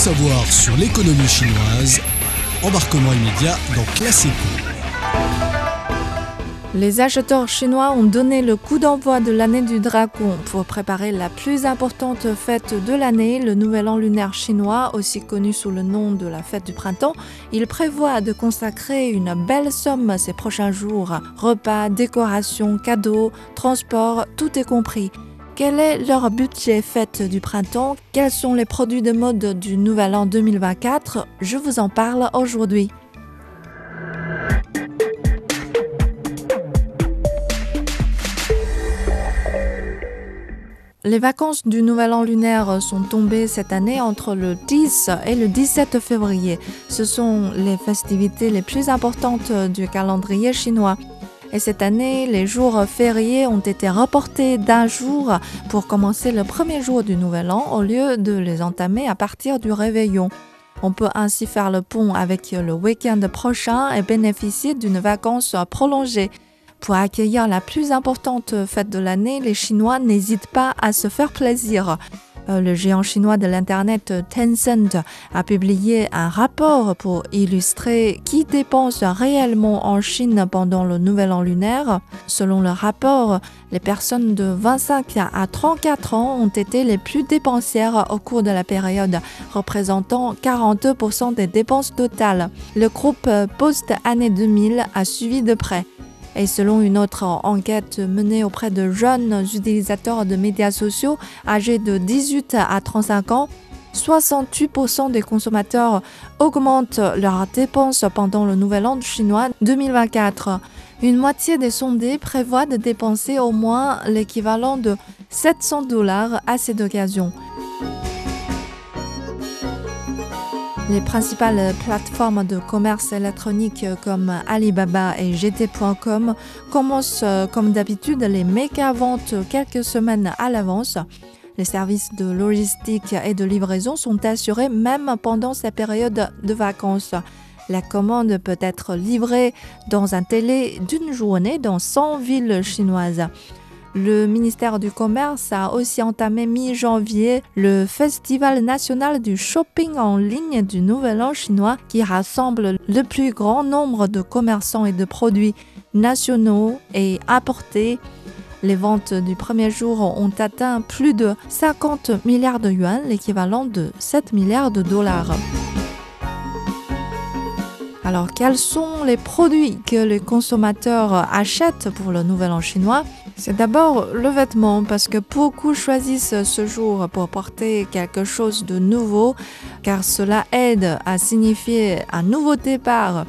savoir sur l'économie chinoise, embarquement immédiat dans Classico. Les acheteurs chinois ont donné le coup d'envoi de l'année du dragon pour préparer la plus importante fête de l'année, le Nouvel An lunaire chinois, aussi connu sous le nom de la fête du printemps. Ils prévoient de consacrer une belle somme ces prochains jours. Repas, décorations, cadeaux, transport, tout est compris. Quel est leur budget fête du printemps? Quels sont les produits de mode du Nouvel An 2024 Je vous en parle aujourd'hui. Les vacances du Nouvel An lunaire sont tombées cette année entre le 10 et le 17 février. Ce sont les festivités les plus importantes du calendrier chinois. Et cette année, les jours fériés ont été reportés d'un jour pour commencer le premier jour du Nouvel An au lieu de les entamer à partir du réveillon. On peut ainsi faire le pont avec le week-end prochain et bénéficier d'une vacance prolongée. Pour accueillir la plus importante fête de l'année, les Chinois n'hésitent pas à se faire plaisir. Euh, le géant chinois de l'Internet Tencent a publié un rapport pour illustrer qui dépense réellement en Chine pendant le Nouvel An lunaire. Selon le rapport, les personnes de 25 à 34 ans ont été les plus dépensières au cours de la période, représentant 42% des dépenses totales. Le groupe post-année 2000 a suivi de près. Et selon une autre enquête menée auprès de jeunes utilisateurs de médias sociaux âgés de 18 à 35 ans, 68% des consommateurs augmentent leurs dépenses pendant le Nouvel An chinois 2024. Une moitié des sondés prévoient de dépenser au moins l'équivalent de 700 dollars à cette occasion. Les principales plateformes de commerce électronique comme Alibaba et GT.com commencent comme d'habitude les méga-ventes quelques semaines à l'avance. Les services de logistique et de livraison sont assurés même pendant ces périodes de vacances. La commande peut être livrée dans un télé d'une journée dans 100 villes chinoises. Le ministère du Commerce a aussi entamé mi-janvier le Festival national du shopping en ligne du Nouvel An chinois qui rassemble le plus grand nombre de commerçants et de produits nationaux et importés. Les ventes du premier jour ont atteint plus de 50 milliards de yuan, l'équivalent de 7 milliards de dollars. Alors, quels sont les produits que les consommateurs achètent pour le Nouvel An chinois? C'est d'abord le vêtement parce que beaucoup choisissent ce jour pour porter quelque chose de nouveau car cela aide à signifier un nouveau départ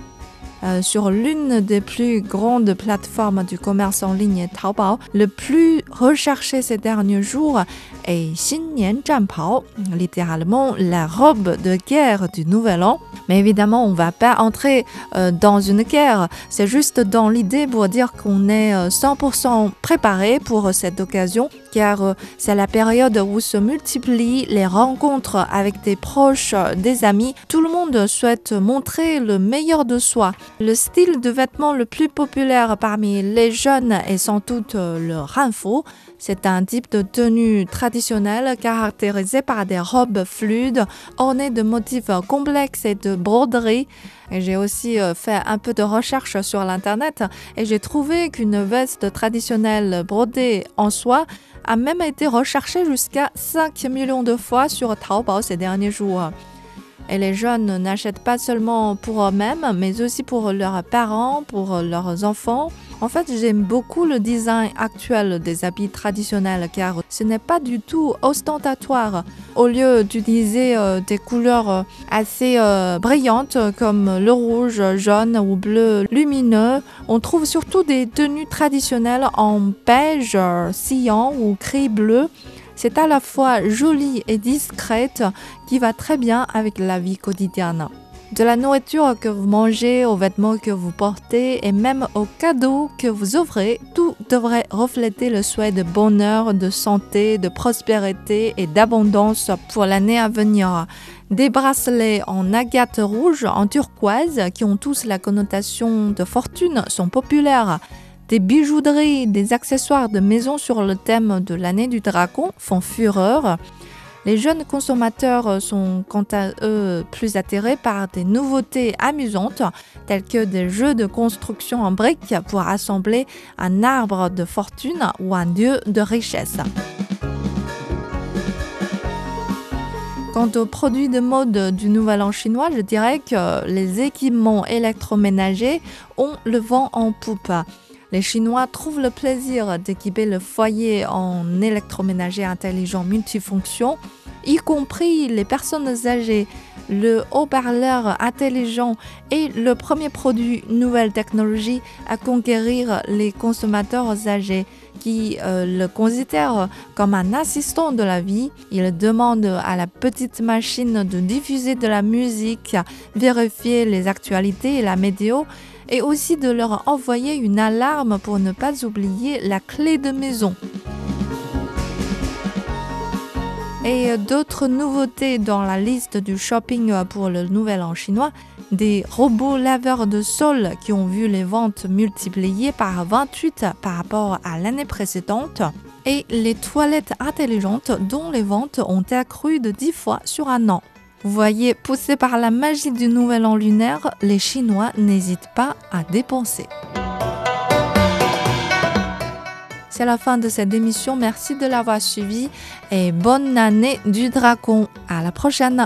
euh, sur l'une des plus grandes plateformes du commerce en ligne Taobao, le plus recherché ces derniers jours est Xinnian Zhanpao, littéralement la robe de guerre du Nouvel An. Mais évidemment, on ne va pas entrer euh, dans une guerre. C'est juste dans l'idée pour dire qu'on est 100% euh, préparé pour cette occasion, car c'est la période où se multiplient les rencontres avec des proches, des amis. Tout le monde souhaite montrer le meilleur de soi. Le style de vêtement le plus populaire parmi les jeunes est sans doute le ranfo. C'est un type de tenue traditionnelle caractérisé par des robes fluides ornées de motifs complexes et de broderies. J'ai aussi euh, fait un peu de recherche sur l'internet et j'ai trouvé qu'une veste traditionnelle brodée en soie a même été recherchée jusqu'à 5 millions de fois sur Taobao ces derniers jours. Et les jeunes n'achètent pas seulement pour eux-mêmes, mais aussi pour leurs parents, pour leurs enfants. En fait, j'aime beaucoup le design actuel des habits traditionnels car ce n'est pas du tout ostentatoire. Au lieu d'utiliser euh, des couleurs euh, assez euh, brillantes comme le rouge, jaune ou bleu lumineux, on trouve surtout des tenues traditionnelles en beige, cyan ou gris bleu c'est à la fois jolie et discrète qui va très bien avec la vie quotidienne. De la nourriture que vous mangez, aux vêtements que vous portez et même aux cadeaux que vous ouvrez, tout devrait refléter le souhait de bonheur, de santé, de prospérité et d'abondance pour l'année à venir. Des bracelets en agate rouge, en turquoise, qui ont tous la connotation de fortune, sont populaires. Des bijouteries, des accessoires de maison sur le thème de l'année du dragon font fureur. Les jeunes consommateurs sont quant à eux plus attirés par des nouveautés amusantes telles que des jeux de construction en briques pour assembler un arbre de fortune ou un dieu de richesse. Quant aux produits de mode du Nouvel An chinois, je dirais que les équipements électroménagers ont le vent en poupe. Les Chinois trouvent le plaisir d'équiper le foyer en électroménager intelligent multifonction, y compris les personnes âgées. Le haut-parleur intelligent est le premier produit nouvelle technologie à conquérir les consommateurs âgés qui euh, le considère comme un assistant de la vie. Il demande à la petite machine de diffuser de la musique, vérifier les actualités et la météo et aussi de leur envoyer une alarme pour ne pas oublier la clé de maison. Et d'autres nouveautés dans la liste du shopping pour le nouvel an chinois, des robots laveurs de sol qui ont vu les ventes multipliées par 28 par rapport à l'année précédente, et les toilettes intelligentes dont les ventes ont accru de 10 fois sur un an. Vous voyez, poussés par la magie du nouvel an lunaire, les Chinois n'hésitent pas à dépenser. C'est la fin de cette émission. Merci de l'avoir suivi et bonne année du dragon. À la prochaine.